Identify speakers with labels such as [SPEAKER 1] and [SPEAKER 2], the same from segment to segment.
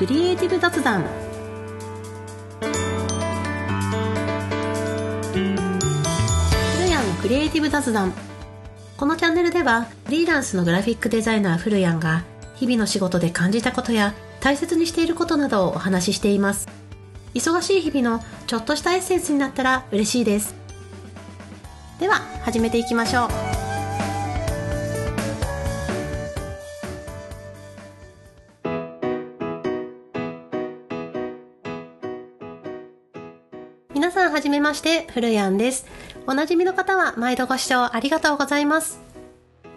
[SPEAKER 1] クリエイティブ雑談。古谷のクリエイティブ雑談。このチャンネルではフリーランスのグラフィックデザイナー古谷が日々の仕事で感じたことや大切にしていることなどをお話ししています。忙しい日々のちょっとしたエッセンスになったら嬉しいです。では始めていきましょう。はじめまして、ふるやんです。おなじみの方は毎度ご視聴ありがとうございます。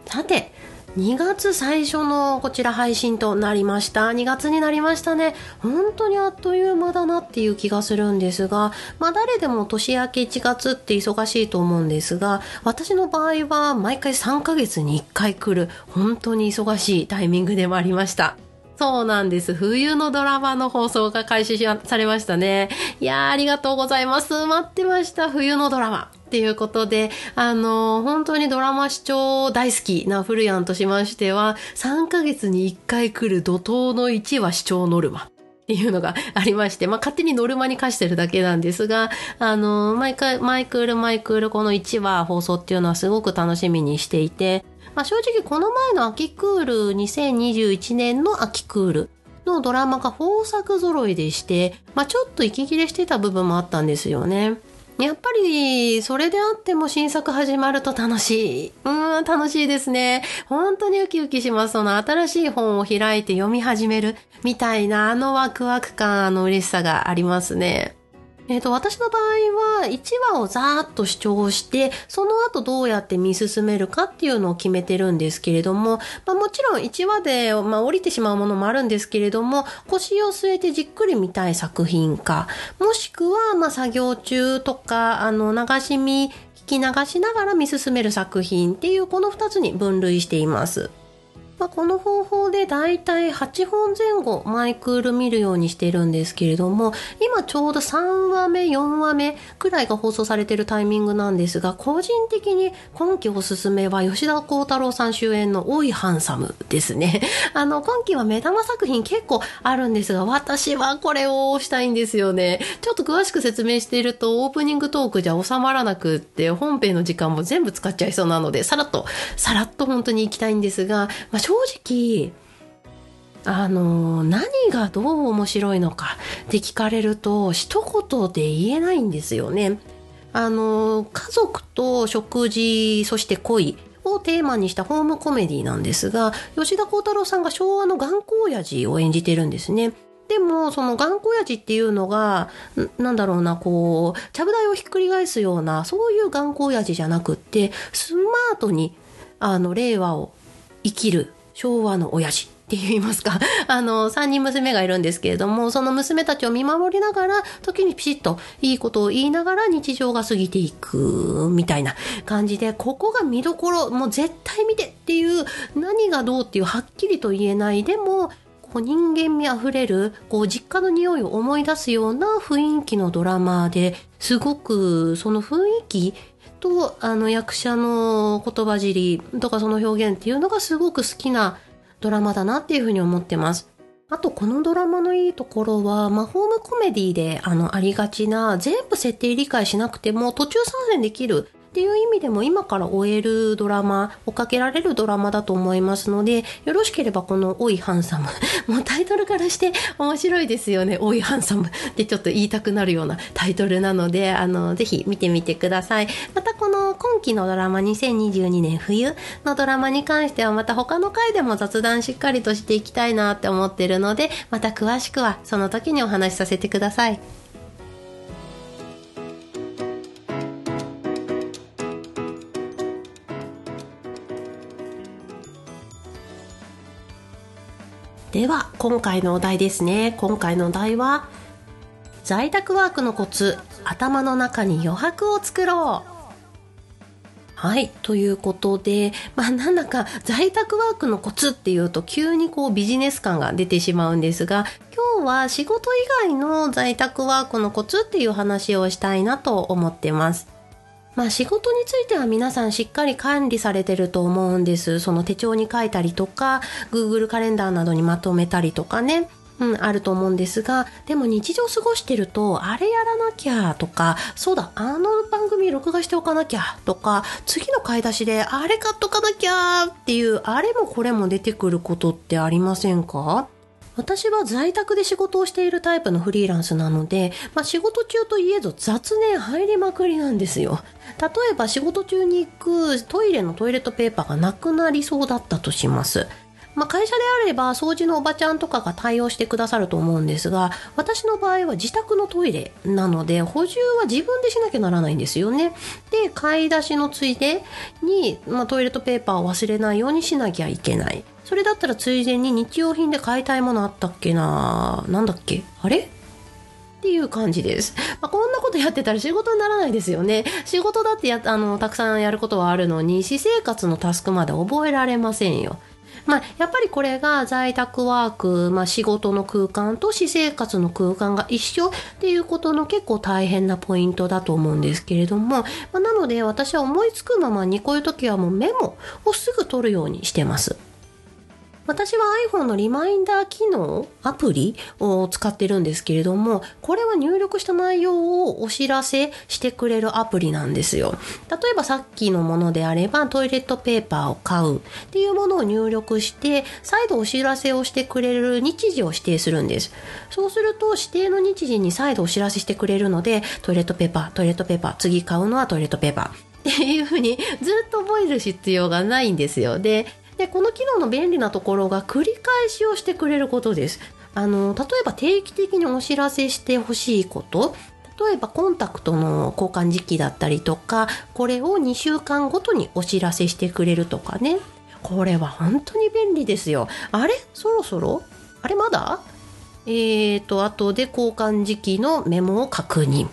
[SPEAKER 1] さて、2月最初のこちら配信となりました。2月になりましたね。本当にあっという間だなっていう気がするんですが、まあ誰でも年明け1月って忙しいと思うんですが、私の場合は毎回3ヶ月に1回来る本当に忙しいタイミングでもありました。そうなんです。冬のドラマの放送が開始されましたね。いやー、ありがとうございます。待ってました。冬のドラマ。っていうことで、あの本当にドラマ視聴大好きなフルヤンとしましては、3ヶ月に1回来る怒涛の1話視聴ノルマ。っていうのが ありまして、まあ、勝手にノルマに課してるだけなんですが、あの毎回、マイクールマイクールこの1話放送っていうのはすごく楽しみにしていて、まあ、正直この前の秋クール、2021年の秋クールのドラマが豊作揃いでして、まあ、ちょっと息切れしてた部分もあったんですよね。やっぱり、それであっても新作始まると楽しい。うーん、楽しいですね。本当にウキウキします。その新しい本を開いて読み始めるみたいなあのワクワク感、あの嬉しさがありますね。えっ、と、私の場合は、1話をざーっと視聴して、その後どうやって見進めるかっていうのを決めてるんですけれども、まあもちろん1話で、まあ降りてしまうものもあるんですけれども、腰を据えてじっくり見たい作品か、もしくは、まあ作業中とか、あの、流し見、聞き流しながら見進める作品っていうこの2つに分類しています。まあ、この方法でだいたい8本前後マイクール見るようにしてるんですけれども今ちょうど3話目4話目くらいが放送されてるタイミングなんですが個人的に今期おすすめは吉田鋼太郎さん主演の「おいハンサム」ですね。あの今期は目玉作品結構あるんですが私はこれをしたいんですよね。ちょっと詳しく説明しているとオープニングトークじゃ収まらなくって本編の時間も全部使っちゃいそうなのでさらっとさらっと本当に行きたいんですが、まあ、正直あの何がどう面白いのかって聞かれると一言で言えないんですよね。あの家族と食事そして恋をテーマにしたホームコメディなんですが吉田鋼太郎さんが昭和の頑固親父を演じてるんですね。でも、その頑固親父っていうのが、んなんだろうな、こう、ちゃぶ台をひっくり返すような、そういう頑固親父じゃなくって、スマートに、あの、令和を生きる昭和の親父って言いますか。あの、三人娘がいるんですけれども、その娘たちを見守りながら、時にピシッといいことを言いながら日常が過ぎていく、みたいな感じで、ここが見どころ、もう絶対見てっていう、何がどうっていうはっきりと言えない、でも、人間味あふれる、こう実家の匂いを思い出すような雰囲気のドラマですごくその雰囲気とあの役者の言葉尻とかその表現っていうのがすごく好きなドラマだなっていうふうに思ってます。あとこのドラマのいいところは、まあ、ホームコメディであのありがちな全部設定理解しなくても途中参戦できるっていう意味でも今から終えるドラマ、追っかけられるドラマだと思いますので、よろしければこのおいハンサム。もうタイトルからして面白いですよね。おいハンサム ってちょっと言いたくなるようなタイトルなので、あの、ぜひ見てみてください。またこの今期のドラマ2022年冬のドラマに関してはまた他の回でも雑談しっかりとしていきたいなって思ってるので、また詳しくはその時にお話しさせてください。では今回のお題ですね今回のお題は在宅ワークのコツ頭の中に余白を作ろうはい。ということで、まあなんだか在宅ワークのコツっていうと急にこうビジネス感が出てしまうんですが、今日は仕事以外の在宅ワークのコツっていう話をしたいなと思ってます。まあ仕事については皆さんしっかり管理されてると思うんです。その手帳に書いたりとか、Google カレンダーなどにまとめたりとかね。うん、あると思うんですが、でも日常過ごしてると、あれやらなきゃとか、そうだ、あの番組録画しておかなきゃとか、次の買い出しであれ買っとかなきゃっていう、あれもこれも出てくることってありませんか？私は在宅で仕事をしているタイプのフリーランスなので、まあ、仕事中といえど雑念入りまくりなんですよ。例えば仕事中に行くトイレのトイレットペーパーがなくなりそうだったとします。まあ、会社であれば掃除のおばちゃんとかが対応してくださると思うんですが私の場合は自宅のトイレなので補充は自分でしなきゃならないんですよねで買い出しのついでに、まあ、トイレットペーパーを忘れないようにしなきゃいけないそれだったらついでに日用品で買いたいものあったっけな？なんだっけ？あれ？っていう感じです。まあ、こんなことやってたら仕事にならないですよね。仕事だってやあのたくさんやることはあるのに、私生活のタスクまで覚えられませんよ。まあ、やっぱりこれが在宅ワーク、まあ、仕事の空間と私生活の空間が一緒っていうことの結構大変なポイントだと思うんですけれども、まあ、なので私は思いつくままにこういう時はもうメモをすぐ取るようにしてます。私は iPhone のリマインダー機能、アプリを使ってるんですけれども、これは入力した内容をお知らせしてくれるアプリなんですよ。例えばさっきのものであれば、トイレットペーパーを買うっていうものを入力して、再度お知らせをしてくれる日時を指定するんです。そうすると、指定の日時に再度お知らせしてくれるので、トイレットペーパー、トイレットペーパー、次買うのはトイレットペーパー。っていうふうにずっと覚える必要がないんですよ。で、でこの機能の便利なところが繰り返しをしてくれることです。あの例えば定期的にお知らせしてほしいこと。例えばコンタクトの交換時期だったりとかこれを2週間ごとにお知らせしてくれるとかね。これは本当に便利ですよ。あれ？そろそろ？あれまだ？えーと後で交換時期のメモを確認。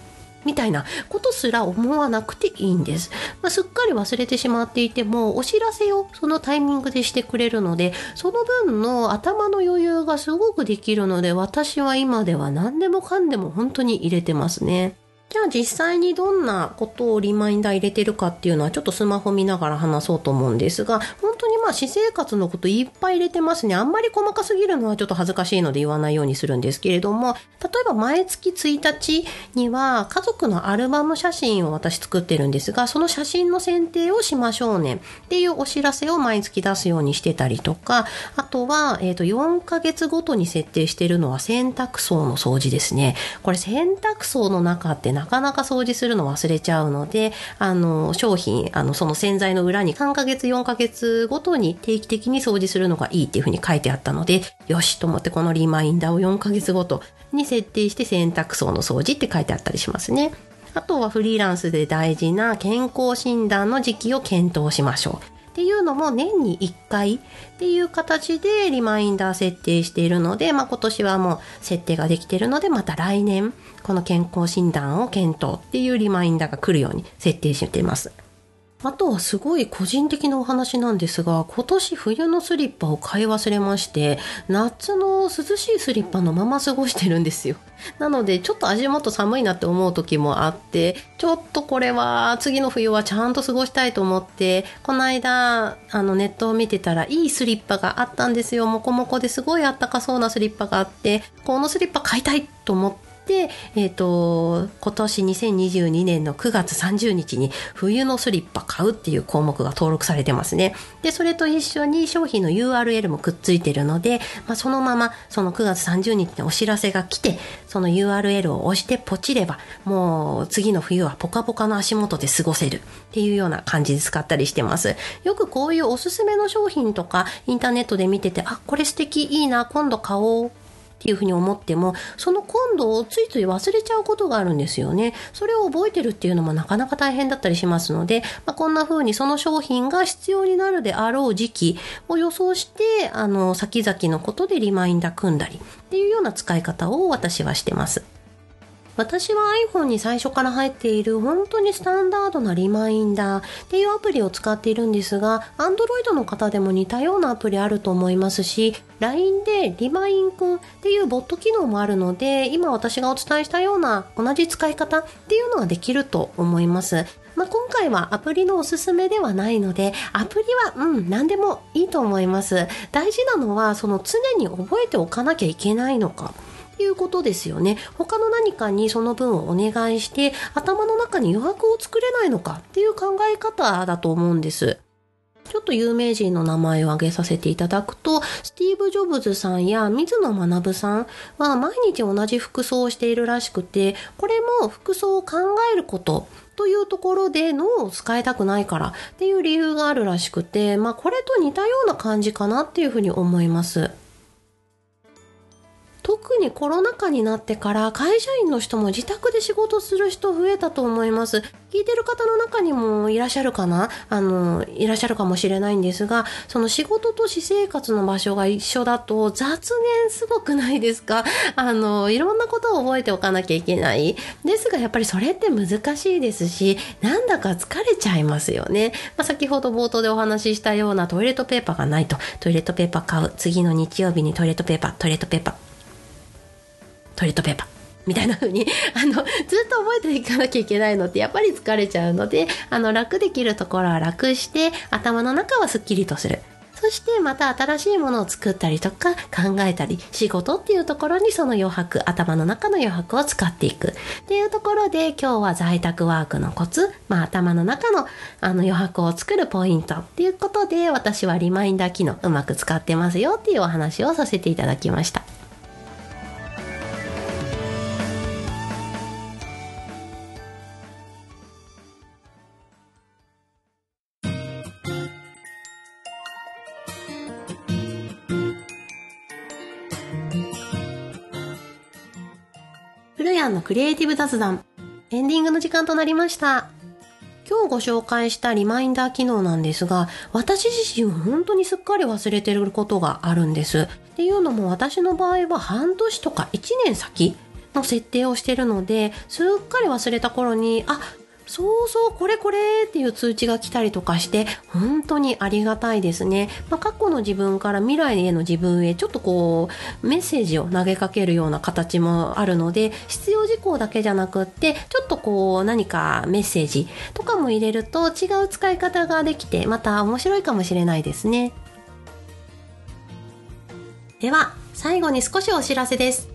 [SPEAKER 1] みたいなことすら思わなくていいんです。まあ、すっかり忘れてしまっていても、お知らせをそのタイミングでしてくれるので、その分の頭の余裕がすごくできるので、私は今では何でもかんでも本当に入れてますね。じゃあ実際にどんなことをリマインダー入れてるかっていうのはちょっとスマホ見ながら話そうと思うんですが、本当にまあ私生活のこといっぱい入れてますね。あんまり細かすぎるのはちょっと恥ずかしいので言わないようにするんですけれども、例えば毎月1日には家族のアルバム写真を私作ってるんですが、その写真の選定をしましょうねっていうお知らせを毎月出すようにしてたりとか、あとは、えっ、と、4ヶ月ごとに設定してるのは洗濯槽の掃除ですね。これ洗濯槽の中ってなかなか掃除するの忘れちゃうので、あの、商品、あの、その洗剤の裏に3ヶ月、4ヶ月ごとに定期的に掃除するのがいいっていうふうに書いてあったので、よしと思ってこのリマインダーを4ヶ月ごとに設定して洗濯槽の掃除って書いてあったりしますね。あとはフリーランスで大事な健康診断の時期を検討しましょう。っていうのも年に1回っていう形でリマインダー設定しているので、まあ、今年はもう設定ができているので、また来年この健康診断を検討っていうリマインダーが来るように設定しています。あとはすごい個人的なお話なんですが、今年冬のスリッパを買い忘れまして、夏の涼しいスリッパのまま過ごしてるんですよ。なので、ちょっと足元寒いなって思う時もあって、ちょっとこれは次の冬はちゃんと過ごしたいと思って、この間、あのネットを見てたらいいスリッパがあったんですよ。もこもこですごいあったかそうなスリッパがあって、このスリッパ買いたいと思って、えっ、ー、と、今年2022年の9月30日に冬のスリッパ買うっていう項目が登録されてますね。で、それと一緒に商品の URL もくっついてるので、まあ、そのままその9月30日にお知らせが来て、その URL を押してポチれば、もう次の冬はポカポカの足元で過ごせるっていうような感じで使ったりしてます。よくこういうおすすめの商品とかインターネットで見てて、あ、これ素敵いいな、今度買おうっていうふうに思っても、その今度をついつい忘れちゃうことがあるんですよね。それを覚えてるっていうのもなかなか大変だったりしますので、まあ、こんなふうにその商品が必要になるであろう時期を予想して、あの、先々のことでリマインダー組んだりっていうような使い方を私はしてます。私は iPhone に最初から入っている本当にスタンダードなリマインダーっていうアプリを使っているんですが、Android の方でも似たようなアプリあると思いますし、LINE でリマインくんっていうボット機能もあるので、今私がお伝えしたような同じ使い方っていうのができると思います。まあ、今回はアプリのおすすめではないので、アプリは、うん、何でもいいと思います。大事なのは、その常に覚えておかなきゃいけないのか。いうことですよね。他の何かにその分をお願いして、頭の中に余白を作れないのかっていう考え方だと思うんです。ちょっと有名人の名前を挙げさせていただくと、スティーブ・ジョブズさんや水野学さんは毎日同じ服装をしているらしくて、これも服装を考えることというところで脳を使いたくないからっていう理由があるらしくて、まあこれと似たような感じかなっていうふうに思います。特にコロナ禍になってから会社員の人も自宅で仕事する人増えたと思います。聞いてる方の中にもいらっしゃるかな？あの、いらっしゃるかもしれないんですが、その仕事と私生活の場所が一緒だと雑念すごくないですか？あの、いろんなことを覚えておかなきゃいけない。ですがやっぱりそれって難しいですし、なんだか疲れちゃいますよね。まあ、先ほど冒頭でお話ししたようなトイレットペーパーがないと、トイレットペーパー買う。次の日曜日にトイレットペーパー、トイレットペーパー。トイレットペーパー。みたいな風に あのずっと覚えていかなきゃいけないのってやっぱり疲れちゃうのであの楽できるところは楽して頭の中はすっきりとする。そしてまた新しいものを作ったりとか考えたり仕事っていうところにその余白頭の中の余白を使っていく。っていうところで今日は在宅ワークのコツ、まあ、頭の中のあの余白を作るポイントっていうことで私はリマインダー機能うまく使ってますよっていうお話をさせていただきました。アンのクリエイティブ雑談。エンディングの時間となりました。今日ご紹介したリマインダー機能なんですが、私自身本当にすっかり忘れてることがあるんです。っていうのも私の場合は半年とか1年先の設定をしてるので、すっかり忘れた頃に、あ、そうそう、これこれっていう通知が来たりとかして、本当にありがたいですね。まあ、過去の自分から未来への自分へちょっとこう、メッセージを投げかけるような形もあるので、必要事項だけじゃなくって、ちょっとこう、何かメッセージとかも入れると違う使い方ができて、また面白いかもしれないですね。では、最後に少しお知らせです。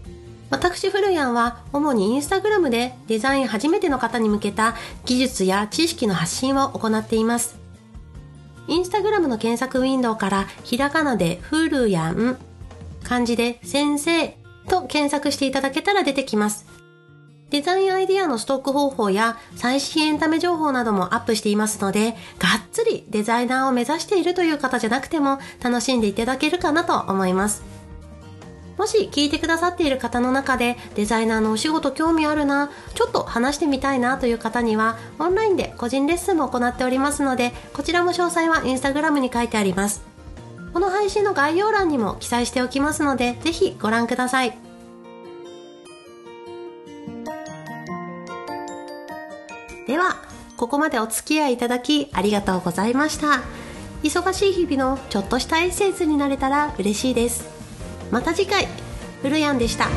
[SPEAKER 1] 私フルヤンは主にインスタグラムでデザイン初めての方に向けた技術や知識の発信を行っています。インスタグラムの検索ウィンドウからひらがなでフルヤン、漢字で先生と検索していただけたら出てきます。デザインアイディアのストック方法や最新エンタメ情報などもアップしていますので、がっつりデザイナーを目指しているという方じゃなくても楽しんでいただけるかなと思います。もし聞いてくださっている方の中でデザイナーのお仕事興味あるな、ちょっと話してみたいなという方にはオンラインで個人レッスンも行っておりますので、こちらも詳細はインスタグラムに書いてあります。この配信の概要欄にも記載しておきますので、ぜひご覧ください。では、ここまでお付き合いいただきありがとうございました。忙しい日々のちょっとしたエッセンスになれたら嬉しいです。また次回。ふるやんでした。